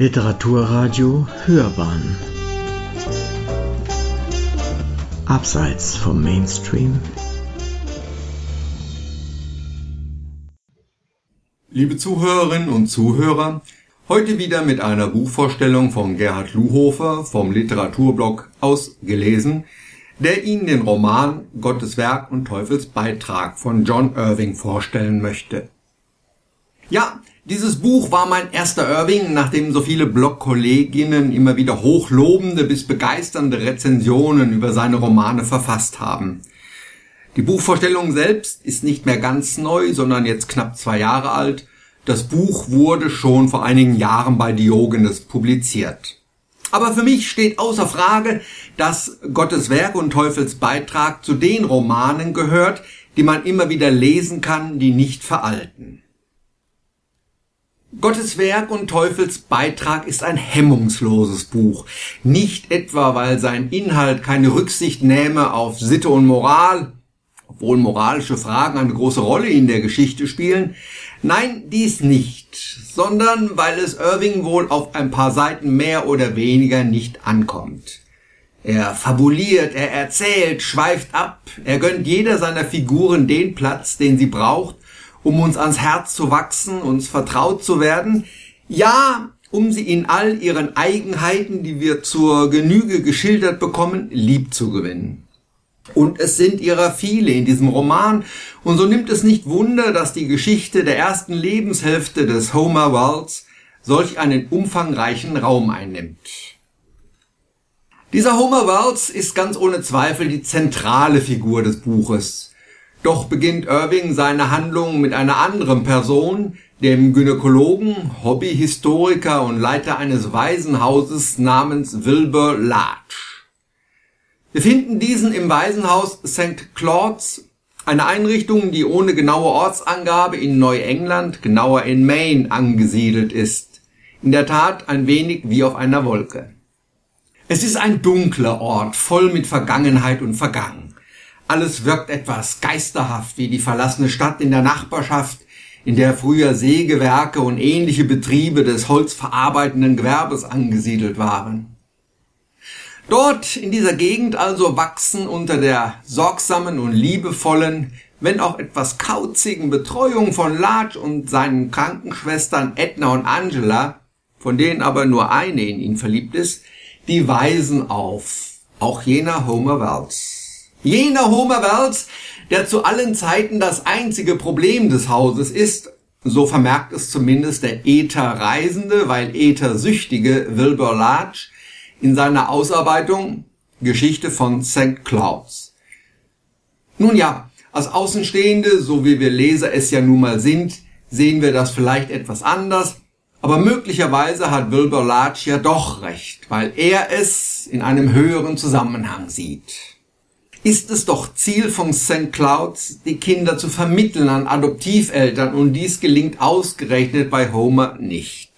Literaturradio Hörbahn Abseits vom Mainstream Liebe Zuhörerinnen und Zuhörer, heute wieder mit einer Buchvorstellung von Gerhard Luhofer vom Literaturblog ausgelesen, der Ihnen den Roman Gottes Werk und Teufels Beitrag von John Irving vorstellen möchte. Ja, dieses Buch war mein erster Irving, nachdem so viele Blogkolleginnen immer wieder hochlobende bis begeisternde Rezensionen über seine Romane verfasst haben. Die Buchvorstellung selbst ist nicht mehr ganz neu, sondern jetzt knapp zwei Jahre alt. Das Buch wurde schon vor einigen Jahren bei Diogenes publiziert. Aber für mich steht außer Frage, dass Gottes Werk und Teufels Beitrag zu den Romanen gehört, die man immer wieder lesen kann, die nicht veralten. Gottes Werk und Teufels Beitrag ist ein hemmungsloses Buch. Nicht etwa, weil sein Inhalt keine Rücksicht nähme auf Sitte und Moral, obwohl moralische Fragen eine große Rolle in der Geschichte spielen. Nein, dies nicht, sondern weil es Irving wohl auf ein paar Seiten mehr oder weniger nicht ankommt. Er fabuliert, er erzählt, schweift ab, er gönnt jeder seiner Figuren den Platz, den sie braucht, um uns ans Herz zu wachsen, uns vertraut zu werden, ja, um sie in all ihren Eigenheiten, die wir zur Genüge geschildert bekommen, lieb zu gewinnen. Und es sind ihrer viele in diesem Roman, und so nimmt es nicht Wunder, dass die Geschichte der ersten Lebenshälfte des Homer Wells solch einen umfangreichen Raum einnimmt. Dieser Homer Wells ist ganz ohne Zweifel die zentrale Figur des Buches. Doch beginnt Irving seine Handlung mit einer anderen Person, dem Gynäkologen, Hobbyhistoriker und Leiter eines Waisenhauses namens Wilbur Larch. Wir finden diesen im Waisenhaus St. Claude's, eine Einrichtung, die ohne genaue Ortsangabe in Neuengland, genauer in Maine, angesiedelt ist. In der Tat ein wenig wie auf einer Wolke. Es ist ein dunkler Ort, voll mit Vergangenheit und Vergangen. Alles wirkt etwas geisterhaft wie die verlassene Stadt in der Nachbarschaft, in der früher Sägewerke und ähnliche Betriebe des holzverarbeitenden Gewerbes angesiedelt waren. Dort in dieser Gegend also wachsen unter der sorgsamen und liebevollen, wenn auch etwas kauzigen Betreuung von Larch und seinen Krankenschwestern Edna und Angela, von denen aber nur eine in ihn verliebt ist, die Waisen auf, auch jener Homer Wells. Jener Homer Wells, der zu allen Zeiten das einzige Problem des Hauses ist, so vermerkt es zumindest der Äther-Reisende, weil Äther-Süchtige Wilbur Larch in seiner Ausarbeitung Geschichte von St. Clouds. Nun ja, als Außenstehende, so wie wir Leser es ja nun mal sind, sehen wir das vielleicht etwas anders, aber möglicherweise hat Wilbur Larch ja doch recht, weil er es in einem höheren Zusammenhang sieht ist es doch Ziel von St. Clouds, die Kinder zu vermitteln an Adoptiveltern und dies gelingt ausgerechnet bei Homer nicht.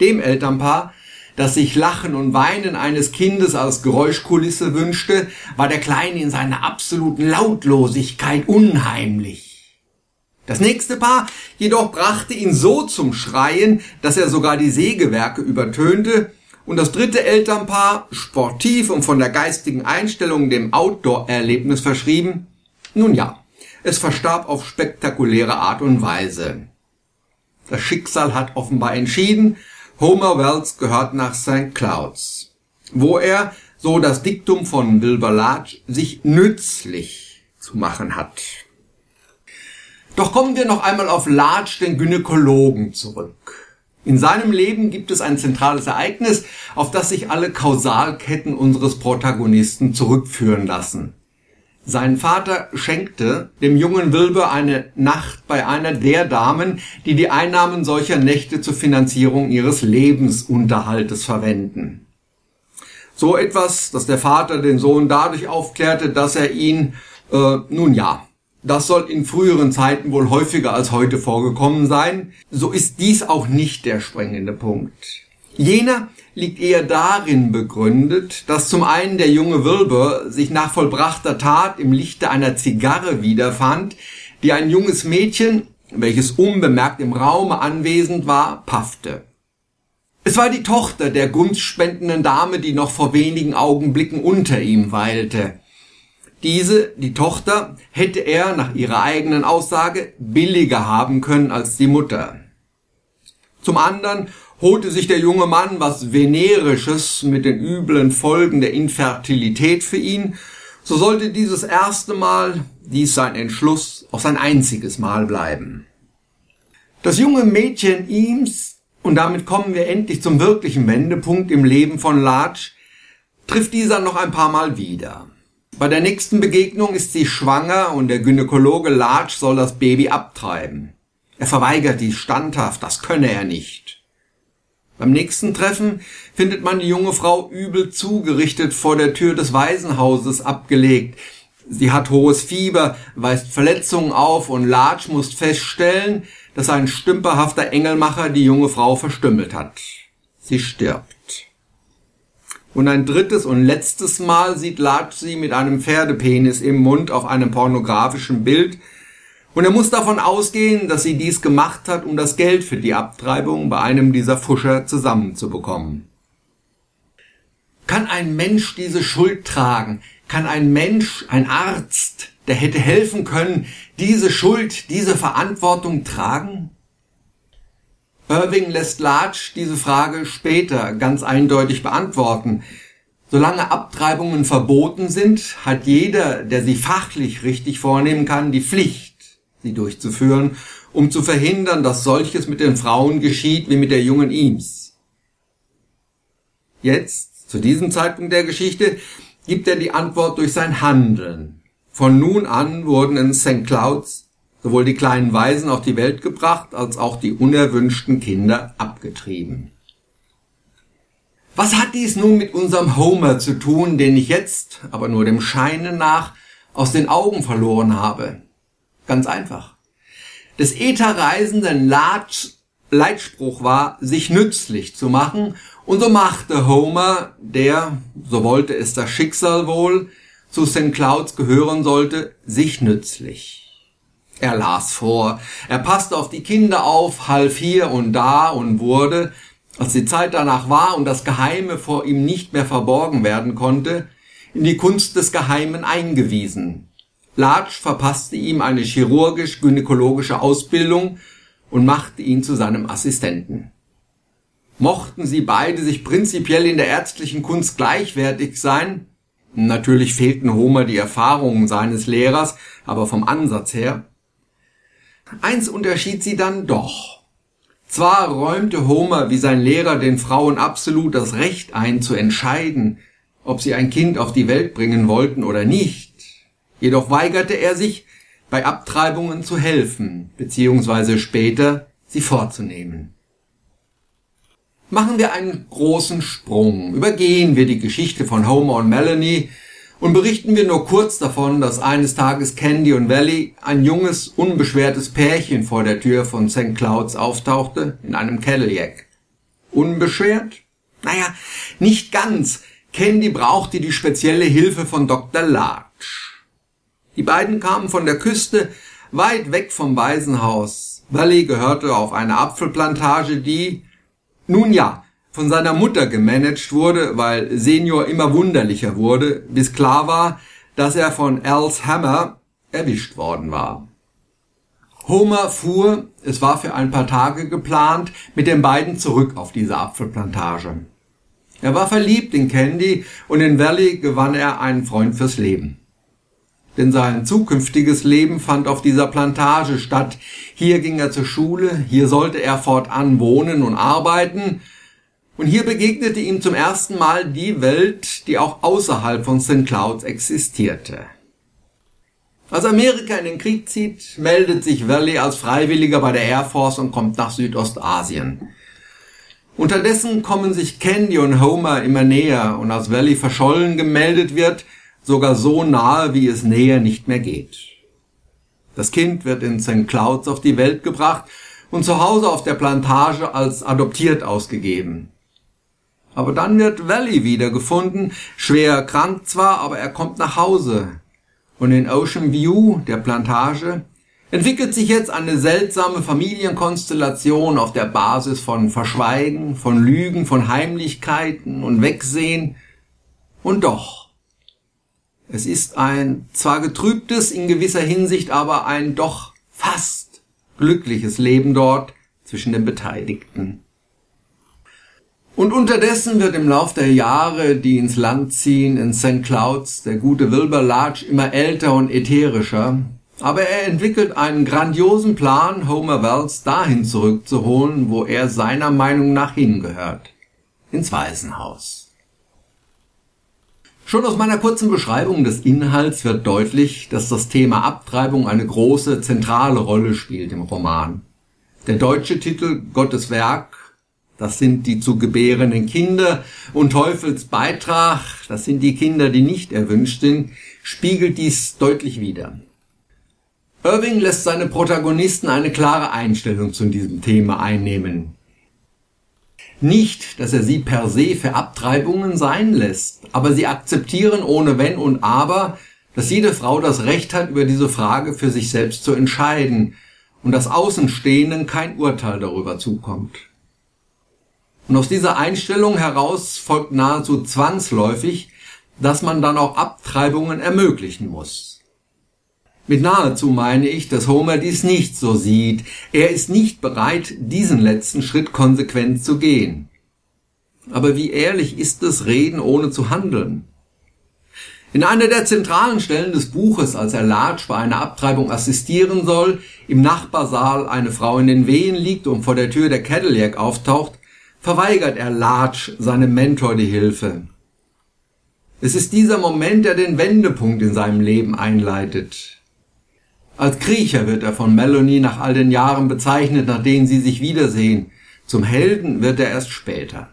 Dem Elternpaar, das sich Lachen und Weinen eines Kindes als Geräuschkulisse wünschte, war der Kleine in seiner absoluten Lautlosigkeit unheimlich. Das nächste Paar jedoch brachte ihn so zum Schreien, dass er sogar die Sägewerke übertönte und das dritte Elternpaar, sportiv und von der geistigen Einstellung dem Outdoor-Erlebnis verschrieben, nun ja, es verstarb auf spektakuläre Art und Weise. Das Schicksal hat offenbar entschieden, Homer Wells gehört nach St. Clouds, wo er, so das Diktum von Wilbur Larch, sich nützlich zu machen hat. Doch kommen wir noch einmal auf Larch, den Gynäkologen, zurück. In seinem Leben gibt es ein zentrales Ereignis, auf das sich alle Kausalketten unseres Protagonisten zurückführen lassen. Sein Vater schenkte dem jungen Wilbur eine Nacht bei einer der Damen, die die Einnahmen solcher Nächte zur Finanzierung ihres Lebensunterhaltes verwenden. So etwas, dass der Vater den Sohn dadurch aufklärte, dass er ihn, äh, nun ja, das soll in früheren Zeiten wohl häufiger als heute vorgekommen sein. So ist dies auch nicht der springende Punkt. Jener liegt eher darin begründet, dass zum einen der junge Wilbur sich nach vollbrachter Tat im Lichte einer Zigarre wiederfand, die ein junges Mädchen, welches unbemerkt im Raume anwesend war, paffte. Es war die Tochter der gunstspendenden Dame, die noch vor wenigen Augenblicken unter ihm weilte. Diese, die Tochter, hätte er nach ihrer eigenen Aussage billiger haben können als die Mutter. Zum anderen holte sich der junge Mann was Venerisches mit den üblen Folgen der Infertilität für ihn, so sollte dieses erste Mal, dies sein Entschluss, auch sein einziges Mal bleiben. Das junge Mädchen Eames, und damit kommen wir endlich zum wirklichen Wendepunkt im Leben von Larch, trifft dieser noch ein paar Mal wieder. Bei der nächsten Begegnung ist sie schwanger und der Gynäkologe Larch soll das Baby abtreiben. Er verweigert dies standhaft, das könne er nicht. Beim nächsten Treffen findet man die junge Frau übel zugerichtet vor der Tür des Waisenhauses abgelegt. Sie hat hohes Fieber, weist Verletzungen auf und Larch muss feststellen, dass ein stümperhafter Engelmacher die junge Frau verstümmelt hat. Sie stirbt. Und ein drittes und letztes Mal sieht Larch sie mit einem Pferdepenis im Mund auf einem pornografischen Bild, und er muss davon ausgehen, dass sie dies gemacht hat, um das Geld für die Abtreibung bei einem dieser Fuscher zusammenzubekommen. Kann ein Mensch diese Schuld tragen? Kann ein Mensch, ein Arzt, der hätte helfen können, diese Schuld, diese Verantwortung tragen? Irving lässt Larch diese Frage später ganz eindeutig beantworten. Solange Abtreibungen verboten sind, hat jeder, der sie fachlich richtig vornehmen kann, die Pflicht, sie durchzuführen, um zu verhindern, dass solches mit den Frauen geschieht wie mit der jungen Eames. Jetzt, zu diesem Zeitpunkt der Geschichte, gibt er die Antwort durch sein Handeln. Von nun an wurden in St. Clouds sowohl die kleinen Waisen auf die Welt gebracht, als auch die unerwünschten Kinder abgetrieben. Was hat dies nun mit unserem Homer zu tun, den ich jetzt, aber nur dem Scheine nach, aus den Augen verloren habe? Ganz einfach. Des Ätherreisenden Leitspruch war, sich nützlich zu machen, und so machte Homer, der, so wollte es das Schicksal wohl, zu St. Clouds gehören sollte, sich nützlich. Er las vor, er passte auf die Kinder auf, half hier und da und wurde, als die Zeit danach war und das Geheime vor ihm nicht mehr verborgen werden konnte, in die Kunst des Geheimen eingewiesen, Larch verpasste ihm eine chirurgisch-gynäkologische Ausbildung und machte ihn zu seinem Assistenten. Mochten sie beide sich prinzipiell in der ärztlichen Kunst gleichwertig sein, natürlich fehlten Homer die Erfahrungen seines Lehrers, aber vom Ansatz her, eins unterschied sie dann doch. Zwar räumte Homer wie sein Lehrer den Frauen absolut das Recht ein zu entscheiden, ob sie ein Kind auf die Welt bringen wollten oder nicht, Jedoch weigerte er sich, bei Abtreibungen zu helfen, beziehungsweise später sie vorzunehmen. Machen wir einen großen Sprung, übergehen wir die Geschichte von Homer und Melanie und berichten wir nur kurz davon, dass eines Tages Candy und Valley, ein junges, unbeschwertes Pärchen vor der Tür von St. Clouds auftauchte, in einem Cadillac. Unbeschwert? Naja, nicht ganz. Candy brauchte die spezielle Hilfe von Dr. Larch. Die beiden kamen von der Küste weit weg vom Waisenhaus. Valley gehörte auf eine Apfelplantage, die, nun ja, von seiner Mutter gemanagt wurde, weil Senior immer wunderlicher wurde, bis klar war, dass er von Al's Hammer erwischt worden war. Homer fuhr, es war für ein paar Tage geplant, mit den beiden zurück auf diese Apfelplantage. Er war verliebt in Candy und in Valley gewann er einen Freund fürs Leben denn sein zukünftiges Leben fand auf dieser Plantage statt. Hier ging er zur Schule, hier sollte er fortan wohnen und arbeiten, und hier begegnete ihm zum ersten Mal die Welt, die auch außerhalb von St. Clouds existierte. Als Amerika in den Krieg zieht, meldet sich Valley als Freiwilliger bei der Air Force und kommt nach Südostasien. Unterdessen kommen sich Candy und Homer immer näher und als Valley verschollen gemeldet wird, sogar so nahe, wie es näher nicht mehr geht. Das Kind wird in St. Clouds auf die Welt gebracht und zu Hause auf der Plantage als adoptiert ausgegeben. Aber dann wird Valley wiedergefunden, schwer krank zwar, aber er kommt nach Hause. Und in Ocean View, der Plantage, entwickelt sich jetzt eine seltsame Familienkonstellation auf der Basis von Verschweigen, von Lügen, von Heimlichkeiten und Wegsehen. Und doch, es ist ein zwar getrübtes, in gewisser Hinsicht aber ein doch fast glückliches Leben dort zwischen den Beteiligten. Und unterdessen wird im Lauf der Jahre, die ins Land ziehen, in St. Clouds, der gute Wilbur Larch immer älter und ätherischer. Aber er entwickelt einen grandiosen Plan, Homer Wells dahin zurückzuholen, wo er seiner Meinung nach hingehört. Ins Waisenhaus. Schon aus meiner kurzen Beschreibung des Inhalts wird deutlich, dass das Thema Abtreibung eine große, zentrale Rolle spielt im Roman. Der deutsche Titel Gottes Werk das sind die zu gebärenden Kinder und Teufels Beitrag, das sind die Kinder, die nicht erwünscht sind, spiegelt dies deutlich wider. Irving lässt seine Protagonisten eine klare Einstellung zu diesem Thema einnehmen. Nicht, dass er sie per se für Abtreibungen sein lässt, aber sie akzeptieren ohne Wenn und Aber, dass jede Frau das Recht hat, über diese Frage für sich selbst zu entscheiden und dass Außenstehenden kein Urteil darüber zukommt. Und aus dieser Einstellung heraus folgt nahezu zwangsläufig, dass man dann auch Abtreibungen ermöglichen muss. Mit nahezu meine ich, dass Homer dies nicht so sieht. Er ist nicht bereit, diesen letzten Schritt konsequent zu gehen. Aber wie ehrlich ist es, reden ohne zu handeln? In einer der zentralen Stellen des Buches, als er Larch bei einer Abtreibung assistieren soll, im Nachbarsaal eine Frau in den Wehen liegt und vor der Tür der Cadillac auftaucht, verweigert er Larch seinem Mentor die Hilfe. Es ist dieser Moment, der den Wendepunkt in seinem Leben einleitet. Als Kriecher wird er von Melanie nach all den Jahren bezeichnet, nach denen sie sich wiedersehen. Zum Helden wird er erst später.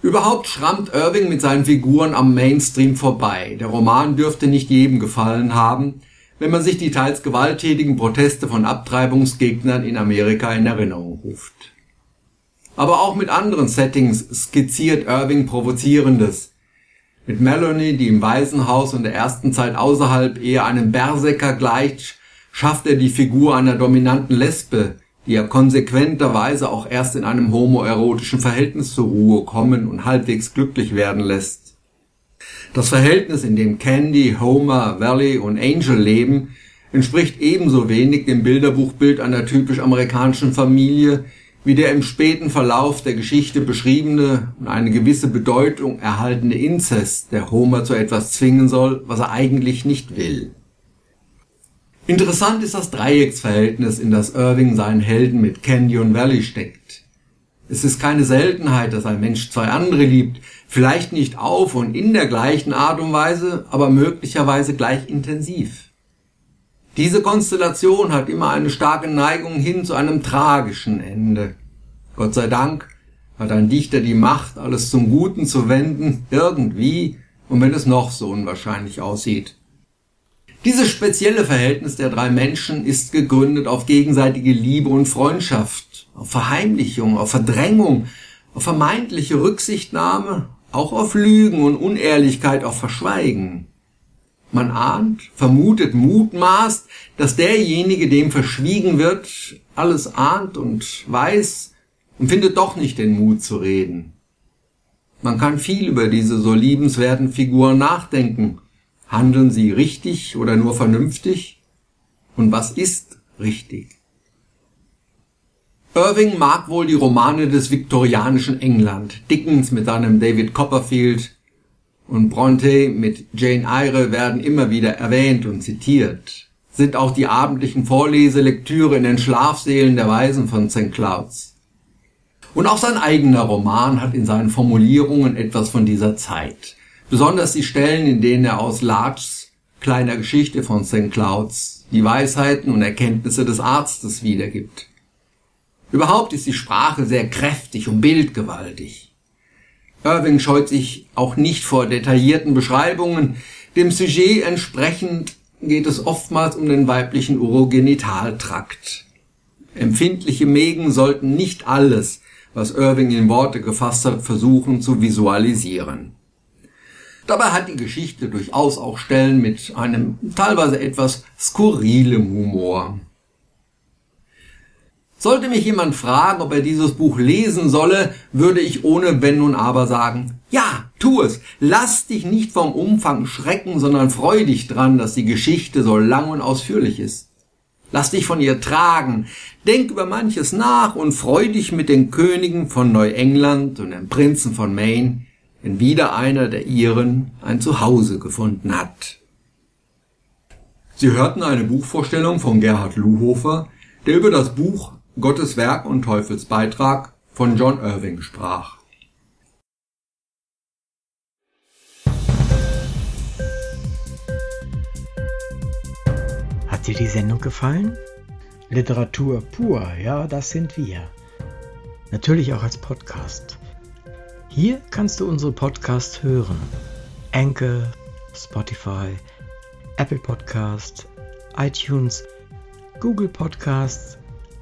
Überhaupt schrammt Irving mit seinen Figuren am Mainstream vorbei. Der Roman dürfte nicht jedem gefallen haben, wenn man sich die teils gewalttätigen Proteste von Abtreibungsgegnern in Amerika in Erinnerung ruft. Aber auch mit anderen Settings skizziert Irving Provozierendes. Mit Melanie, die im Waisenhaus und der ersten Zeit außerhalb eher einem Berserker gleicht, schafft er die Figur einer dominanten Lesbe, die er konsequenterweise auch erst in einem homoerotischen Verhältnis zur Ruhe kommen und halbwegs glücklich werden lässt. Das Verhältnis, in dem Candy, Homer, Valley und Angel leben, entspricht ebenso wenig dem Bilderbuchbild einer typisch amerikanischen Familie, wie der im späten Verlauf der Geschichte beschriebene und eine gewisse Bedeutung erhaltene Inzest, der Homer zu etwas zwingen soll, was er eigentlich nicht will. Interessant ist das Dreiecksverhältnis, in das Irving seinen Helden mit Canyon Valley steckt. Es ist keine Seltenheit, dass ein Mensch zwei andere liebt, vielleicht nicht auf und in der gleichen Art und Weise, aber möglicherweise gleich intensiv. Diese Konstellation hat immer eine starke Neigung hin zu einem tragischen Ende. Gott sei Dank hat ein Dichter die Macht, alles zum Guten zu wenden, irgendwie, und wenn es noch so unwahrscheinlich aussieht. Dieses spezielle Verhältnis der drei Menschen ist gegründet auf gegenseitige Liebe und Freundschaft, auf Verheimlichung, auf Verdrängung, auf vermeintliche Rücksichtnahme, auch auf Lügen und Unehrlichkeit, auf Verschweigen. Man ahnt, vermutet, mutmaßt, dass derjenige, dem verschwiegen wird, alles ahnt und weiß und findet doch nicht den Mut zu reden. Man kann viel über diese so liebenswerten Figuren nachdenken. Handeln sie richtig oder nur vernünftig? Und was ist richtig? Irving mag wohl die Romane des viktorianischen England, Dickens mit seinem David Copperfield, und Bronte mit Jane Eyre werden immer wieder erwähnt und zitiert, sind auch die abendlichen Vorleselektüre in den Schlafsälen der Weisen von St. Clouds. Und auch sein eigener Roman hat in seinen Formulierungen etwas von dieser Zeit. Besonders die Stellen, in denen er aus Larchs kleiner Geschichte von St. Clouds die Weisheiten und Erkenntnisse des Arztes wiedergibt. Überhaupt ist die Sprache sehr kräftig und bildgewaltig. Irving scheut sich auch nicht vor detaillierten Beschreibungen. Dem Sujet entsprechend geht es oftmals um den weiblichen Urogenitaltrakt. Empfindliche Mägen sollten nicht alles, was Irving in Worte gefasst hat, versuchen zu visualisieren. Dabei hat die Geschichte durchaus auch Stellen mit einem teilweise etwas skurrilem Humor. Sollte mich jemand fragen, ob er dieses Buch lesen solle, würde ich ohne Wenn und Aber sagen, ja, tu es. Lass dich nicht vom Umfang schrecken, sondern freu dich dran, dass die Geschichte so lang und ausführlich ist. Lass dich von ihr tragen, denk über manches nach und freu dich mit den Königen von Neuengland und den Prinzen von Maine, wenn wieder einer der ihren ein Zuhause gefunden hat. Sie hörten eine Buchvorstellung von Gerhard Luhofer, der über das Buch Gottes Werk und Teufels Beitrag von John Irving sprach. Hat dir die Sendung gefallen? Literatur pur, ja, das sind wir. Natürlich auch als Podcast. Hier kannst du unsere Podcasts hören. Anchor, Spotify, Apple Podcast, iTunes, Google Podcasts